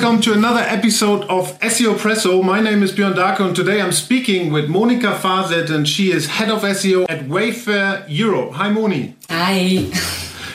welcome to another episode of SEO Presso. My name is Björn Darko and today I'm speaking with Monika Faseth, and she is head of SEO at Wayfair Europe. Hi Moni. Hi.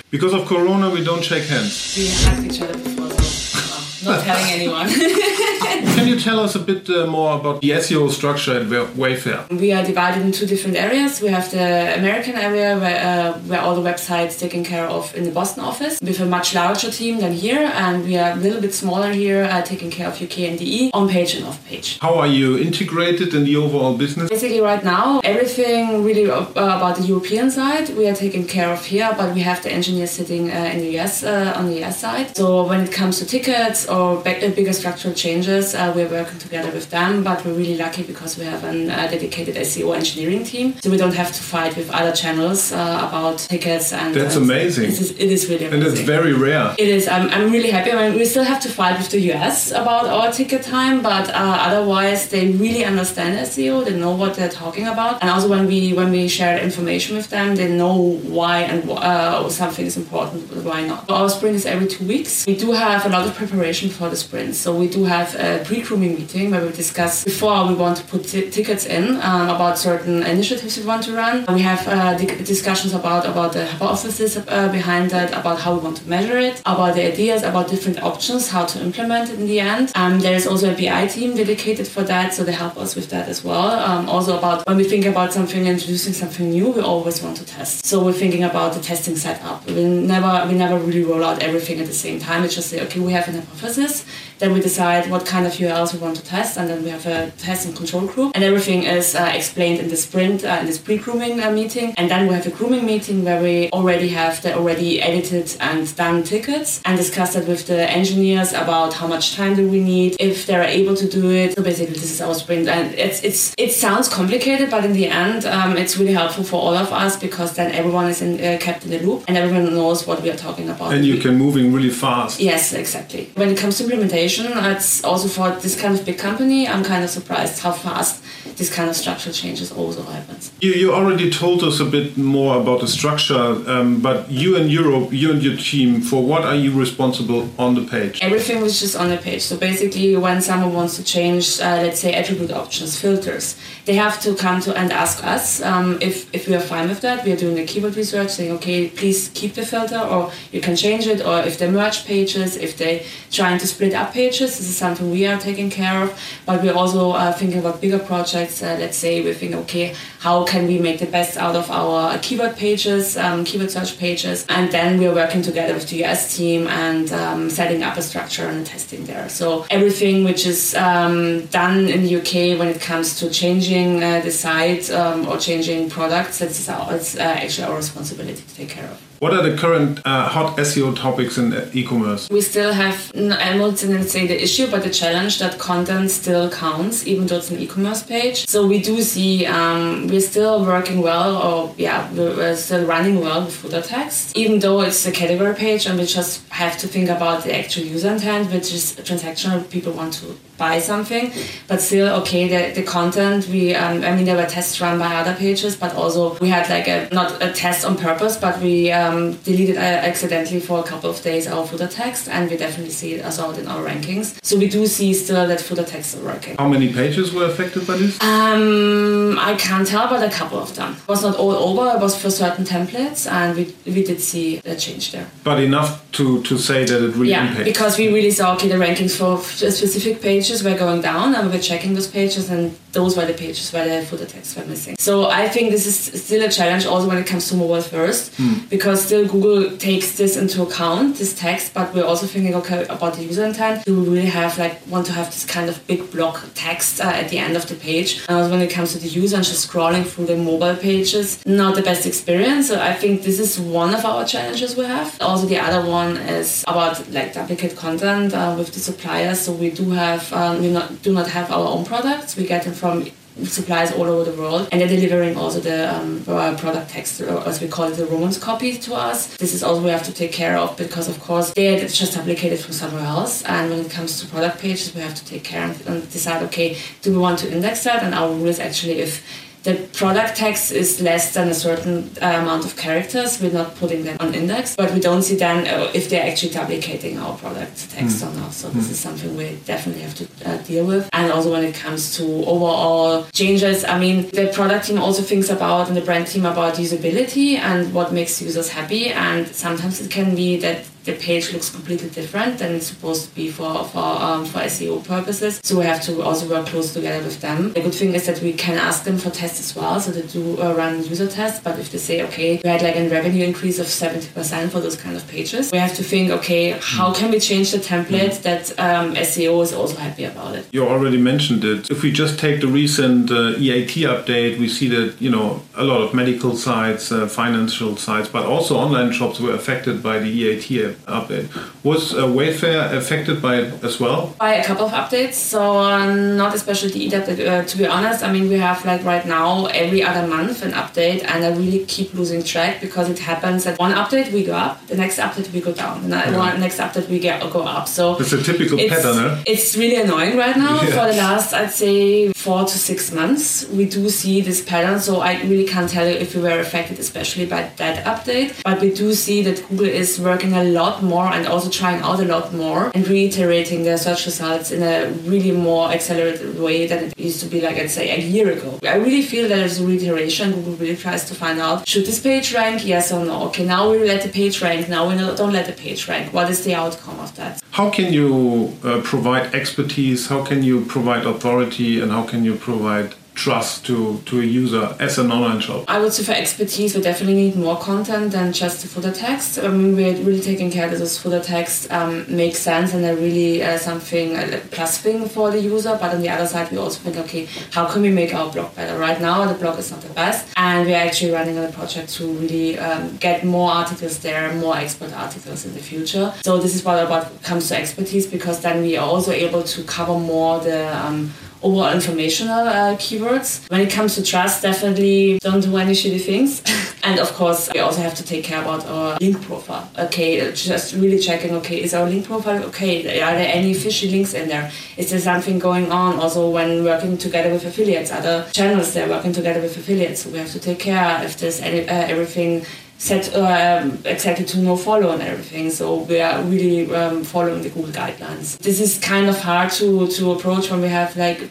Because of Corona we don't shake hands. We hugged each other before, so well, not telling anyone. Can you tell us a bit uh, more about the SEO structure at Wayfair? We are divided in two different areas. We have the American area where, uh, where all the websites taken care of in the Boston office with a much larger team than here, and we are a little bit smaller here, uh, taking care of UK and DE on page and off page. How are you integrated in the overall business? Basically, right now, everything really uh, about the European side we are taking care of here, but we have the engineers sitting uh, in the US uh, on the US side. So when it comes to tickets or bigger structural changes, uh, we're working together with them, but we're really lucky because we have a uh, dedicated SEO engineering team, so we don't have to fight with other channels uh, about tickets. And that's amazing. It is, it is really amazing. And it's very rare. It is. I'm, I'm really happy. I mean, we still have to fight with the US about our ticket time, but uh, otherwise they really understand SEO. They know what they're talking about, and also when we when we share information with them, they know why and uh, something is important, why not. Our sprint is every two weeks. We do have a lot of preparation for the sprint, so we do have a pre-grooming meeting where we discuss before we want to put t- tickets in um, about certain initiatives we want to run. We have uh, di- discussions about about the hypothesis uh, behind that, about how we want to measure it, about the ideas, about different options, how to implement it in the end. Um, there is also a BI team dedicated for that, so they help us with that as well. Um, also about when we think about something, introducing something new, we always want to test. So we're thinking about the testing setup. We never we never really roll out everything at the same time. It's just say, okay, we have an hypothesis, then we decide what kind of URLs we want to test, and then we have a test and control group, and everything is uh, explained in the sprint, uh, in this pre-grooming uh, meeting, and then we have a grooming meeting where we already have the already edited and done tickets and discuss that with the engineers about how much time do we need, if they're able to do it. So basically, this is our sprint, and it's it's it sounds complicated, but in the end, um, it's really helpful for all of us because then everyone is in, uh, kept in the loop and everyone knows what we are talking about. And you can moving really fast. Yes, exactly. When it comes to implementation, it's also for this kind of big company. I'm kind of surprised how fast this kind of structural changes also happens. You, you already told us a bit more about the structure, um, but you and Europe, you and your team, for what are you responsible on the page? Everything was just on the page. So basically, when someone wants to change, uh, let's say, attribute options, filters, they have to come to and ask us um, if, if we are fine with that. We are doing a keyword research, saying, okay, please keep the filter, or you can change it, or if they merge pages, if they trying to split up pages, this is something we are taking care of. But we're also uh, thinking about bigger projects. Uh, let's say we think, okay, how can we make the best out of our keyword pages, um, keyword search pages, and then we're working together with the US team and um, setting up a structure and testing there. So everything which is um, done in the UK when it comes to changing uh, the site um, or changing products, it's uh, actually our responsibility to take care of. What are the current uh, hot SEO topics in e-commerce? We still have, I won't say the issue, but the challenge that content still counts, even though it's an e-commerce page. So we do see um, we're still working well, or yeah, we're still running well with footer text, even though it's a category page, and we just have to think about the actual user intent, which is transactional. People want to buy something, but still, okay, the, the content we, um, I mean, there were tests run by other pages, but also we had like a not a test on purpose, but we. Um, deleted uh, accidentally for a couple of days our footer text, and we definitely see it as out in our rankings. So we do see still that footer text are working. How many pages were affected by this? Um, I can't tell, but a couple of them. It was not all over. It was for certain templates, and we, we did see a change there. But enough to, to say that it really yeah, impacted. because we really saw okay the rankings for a specific pages were going down, and we were checking those pages, and those were the pages where the footer text were missing. So I think this is still a challenge also when it comes to mobile first, mm. because still Google takes this into account, this text, but we're also thinking okay about the user intent. Do we really have like want to have this kind of big block text uh, at the end of the page? And also when it comes to the user and just scrolling through the mobile pages, not the best experience. So I think this is one of our challenges we have. Also the other one is about like duplicate content uh, with the suppliers. So we do have um, we not do not have our own products. We get them from suppliers all over the world and they're delivering also the um, product text or as we call it the romance copy to us. This is also we have to take care of because of course they're just duplicated from somewhere else. And when it comes to product pages we have to take care and decide okay do we want to index that? And our rule is actually if the product text is less than a certain uh, amount of characters, we're not putting them on index, but we don't see then uh, if they're actually duplicating our product text mm. or not. So this mm. is something we definitely have to uh, deal with. And also when it comes to overall changes, I mean, the product team also thinks about and the brand team about usability and what makes users happy. And sometimes it can be that the page looks completely different than it's supposed to be for for um, for SEO purposes. So we have to also work close together with them. The good thing is that we can ask them for tests as well, so they do uh, run user tests. But if they say, okay, we had like a revenue increase of seventy percent for those kind of pages, we have to think, okay, how can we change the template that um, SEO is also happy about it? You already mentioned it. If we just take the recent uh, EAT update, we see that you know a lot of medical sites, uh, financial sites, but also online shops were affected by the EAT update. Was uh, Wayfair affected by it as well? By a couple of updates, so uh, not especially the update. Uh, to be honest, I mean we have like right now every other month an update, and I really keep losing track because it happens that one update we go up, the next update we go down, and the yeah. next update we get go up. So it's a typical it's, pattern. It's really annoying right now. Yeah. For the last, I'd say four to six months, we do see this pattern. So I really can't tell you if we were affected, especially by that update. But we do see that Google is working a lot more and also trying out a lot more and reiterating their search results in a really more accelerated way than it used to be like I'd say a year ago. I really feel that there's a reiteration. Google really tries to find out should this page rank, yes or no. Okay, now we let the page rank. Now we don't let the page rank. What is the outcome of that? How can you uh, provide expertise? How can you provide authority? And how can you provide trust to, to a user as an online shop? I would say for expertise, we definitely need more content than just the footer text. I mean, we're really taking care that this footer text um, makes sense and are really uh, something, a plus thing for the user. But on the other side, we also think, okay, how can we make our blog better? Right now, the blog is not the best. And we're actually running on a project to really um, get more articles there, more expert articles in the future. So this is what about comes to expertise because then we are also able to cover more the um, overall informational uh, keywords. When it comes to trust, definitely don't do any shitty things. and of course, we also have to take care about our link profile. Okay, just really checking, okay, is our link profile okay? Are there any fishy links in there? Is there something going on also when working together with affiliates? Other channels they're working together with affiliates. So we have to take care if there's any, uh, everything set um, exactly to no follow and everything. So we are really um, following the Google guidelines. This is kind of hard to, to approach when we have like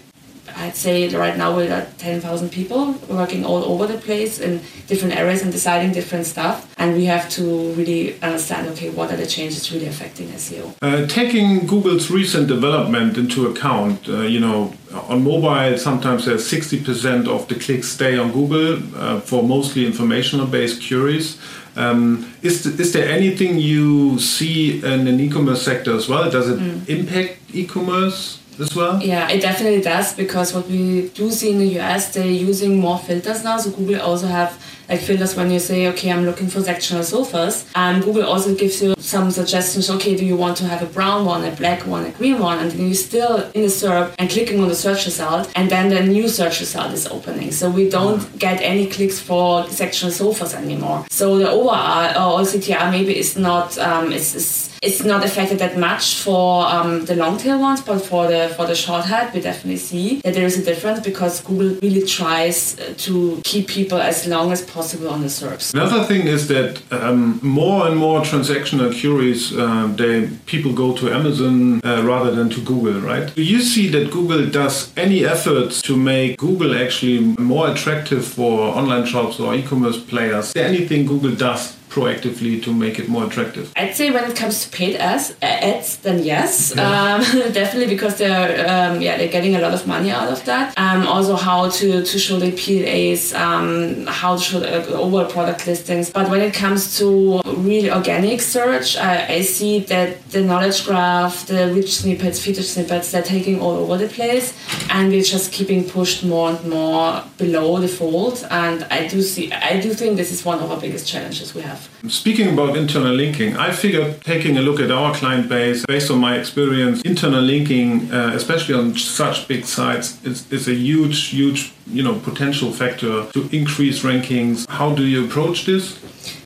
I'd say right now we're at 10,000 people working all over the place in different areas and deciding different stuff. And we have to really understand, okay, what are the changes really affecting SEO? Uh, taking Google's recent development into account, uh, you know, on mobile, sometimes there's 60% of the clicks stay on Google uh, for mostly informational based queries. Um, is, is there anything you see in the e-commerce sector as well? Does it mm. impact e-commerce? As well? Yeah, it definitely does because what we do see in the US, they're using more filters now. So Google also have like filters when you say, okay, I'm looking for sectional sofas. And Google also gives you some suggestions. Okay, do you want to have a brown one, a black one, a green one? And then you're still in the SERP and clicking on the search result, and then the new search result is opening. So we don't mm. get any clicks for sectional sofas anymore. So the OR or CTR maybe is not um, it's, it's it's not affected that much for um, the long tail ones, but for the for the short head, we definitely see that there is a difference because Google really tries uh, to keep people as long as possible on the. Another thing is that um, more and more transactional queries, uh, they people go to Amazon uh, rather than to Google, right? Do you see that Google does any efforts to make Google actually more attractive for online shops or e-commerce players? Is there anything Google does proactively to make it more attractive? I'd say when it comes to paid ads, ads then yes, yeah. um, definitely because they're um, yeah they're getting a lot of money out of that. Um, also how to, to show the PLAs, um, how to show the overall product listings. But when it comes to really organic search, I, I see that the knowledge graph, the rich snippets, featured snippets, they're taking all over the place, and we're just keeping pushed more and more below the fold. And I do see, I do think this is one of our biggest challenges we have. Speaking about internal linking, I figured taking a look at our client base, based on my experience, internal linking, uh, especially on such big sites, is, is a huge, huge you know potential factor to increase rankings. How do you approach this?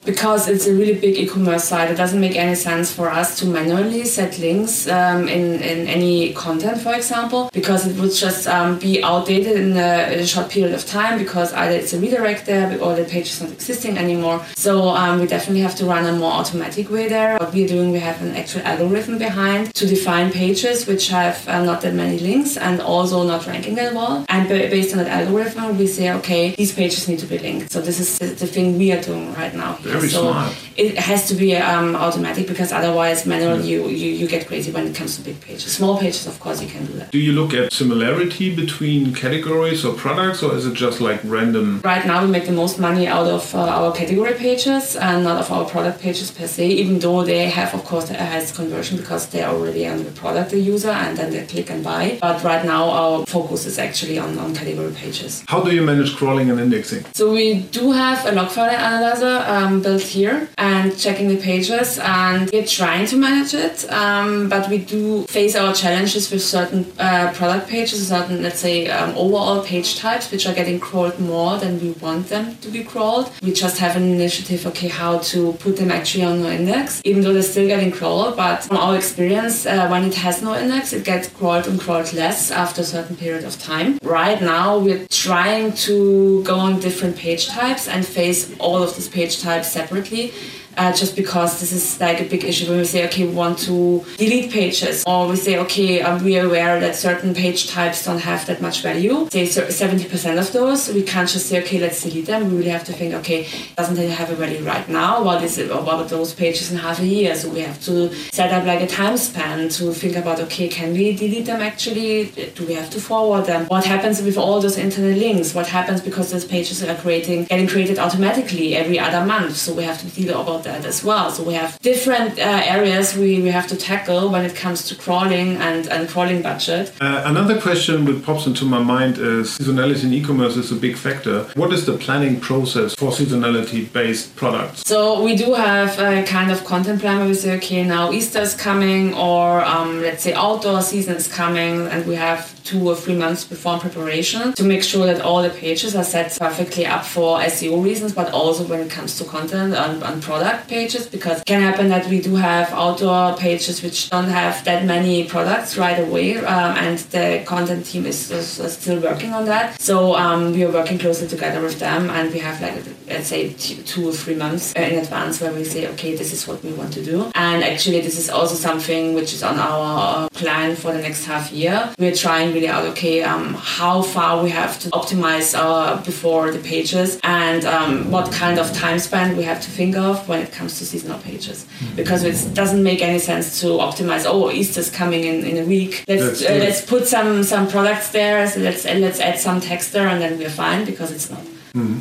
Because it's a really big e-commerce site, it doesn't make any sense for us to manually set links um, in, in any content, for example, because it would just um, be outdated in a, in a, short period of time because either it's a redirect there or the page is not existing anymore. So um, we definitely have to run a more automatic way there. What we're doing, we have an actual algorithm behind to define pages which have uh, not that many links and also not ranking that well. And based on that algorithm, we say, okay, these pages need to be linked. So this is the thing we are doing right now. Very so smart. It has to be um, automatic because otherwise, manual you, you you get crazy when it comes to big pages. Small pages, of course, you can do that. Do you look at similarity between categories or products, or is it just like random? Right now, we make the most money out of uh, our category pages and not of our product pages per se. Even though they have, of course, the highest conversion because they're already on the product the user and then they click and buy. But right now, our focus is actually on, on category pages. How do you manage crawling and indexing? So we do have a log file analyzer um, built here and checking the pages, and we're trying to manage it. Um, but we do face our challenges with certain uh, product pages, certain, let's say, um, overall page types, which are getting crawled more than we want them to be crawled. We just have an initiative, okay, how to put them actually on index, even though they're still getting crawled. But from our experience, uh, when it has no index, it gets crawled and crawled less after a certain period of time. Right now, we're trying to go on different page types and face all of these page types separately uh, just because this is like a big issue when we say, okay, we want to delete pages, or we say, okay, are we aware that certain page types don't have that much value? Say 70% of those, we can't just say, okay, let's delete them. We really have to think, okay, doesn't it have a value right now? What is it about those pages in half a year? So we have to set up like a time span to think about, okay, can we delete them actually? Do we have to forward them? What happens with all those internet links? What happens because those pages are creating, getting created automatically every other month? So we have to deal about that as well. So we have different uh, areas we, we have to tackle when it comes to crawling and, and crawling budget. Uh, another question that pops into my mind is seasonality in e-commerce is a big factor. What is the planning process for seasonality based products? So we do have a kind of content plan where we say, okay, now Easter is coming or um, let's say outdoor season is coming and we have two or three months before preparation to make sure that all the pages are set perfectly up for SEO reasons, but also when it comes to content and, and product pages, because it can happen that we do have outdoor pages which don't have that many products right away, um, and the content team is, is, is, still working on that. So um, we are working closely together with them, and we have like let's say two or three months in advance where we say, okay, this is what we want to do, and actually this is also something which is on our plan for the next half year. We're trying really out, okay, um, how far we have to optimize uh, before the pages and um, what kind of time span we have to think of when it comes to seasonal pages. Because it doesn't make any sense to optimize, oh, Easter's coming in, in a week. Let's, uh, let's put some, some products there, so let's, let's add some text there and then we're fine because it's not. Mm-hmm.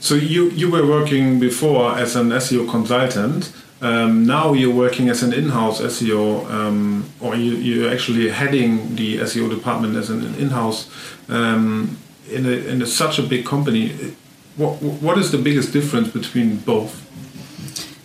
So you, you were working before as an SEO consultant. Um, now you're working as an in-house SEO, um, or you, you're actually heading the SEO department as an in-house um, in, a, in a, such a big company. What, what is the biggest difference between both?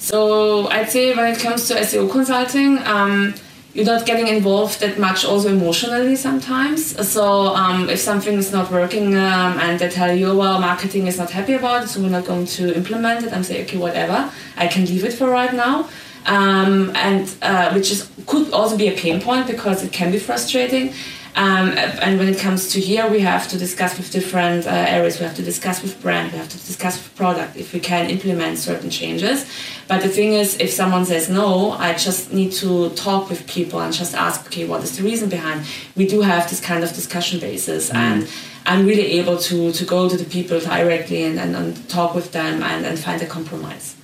So I'd say when it comes to SEO consulting, um, you're not getting involved that much also emotionally sometimes. So um, if something is not working um, and they tell you, well, marketing is not happy about it, so we're not going to implement it, I'm saying, okay, whatever, I can leave it for right now. Um, and uh, which is could also be a pain point because it can be frustrating. Um, and when it comes to here, we have to discuss with different uh, areas. We have to discuss with brand. We have to discuss with product if we can implement certain changes. But the thing is, if someone says no, I just need to talk with people and just ask, okay, what is the reason behind? We do have this kind of discussion basis, mm. and I'm really able to to go to the people directly and, and, and talk with them and, and find a compromise.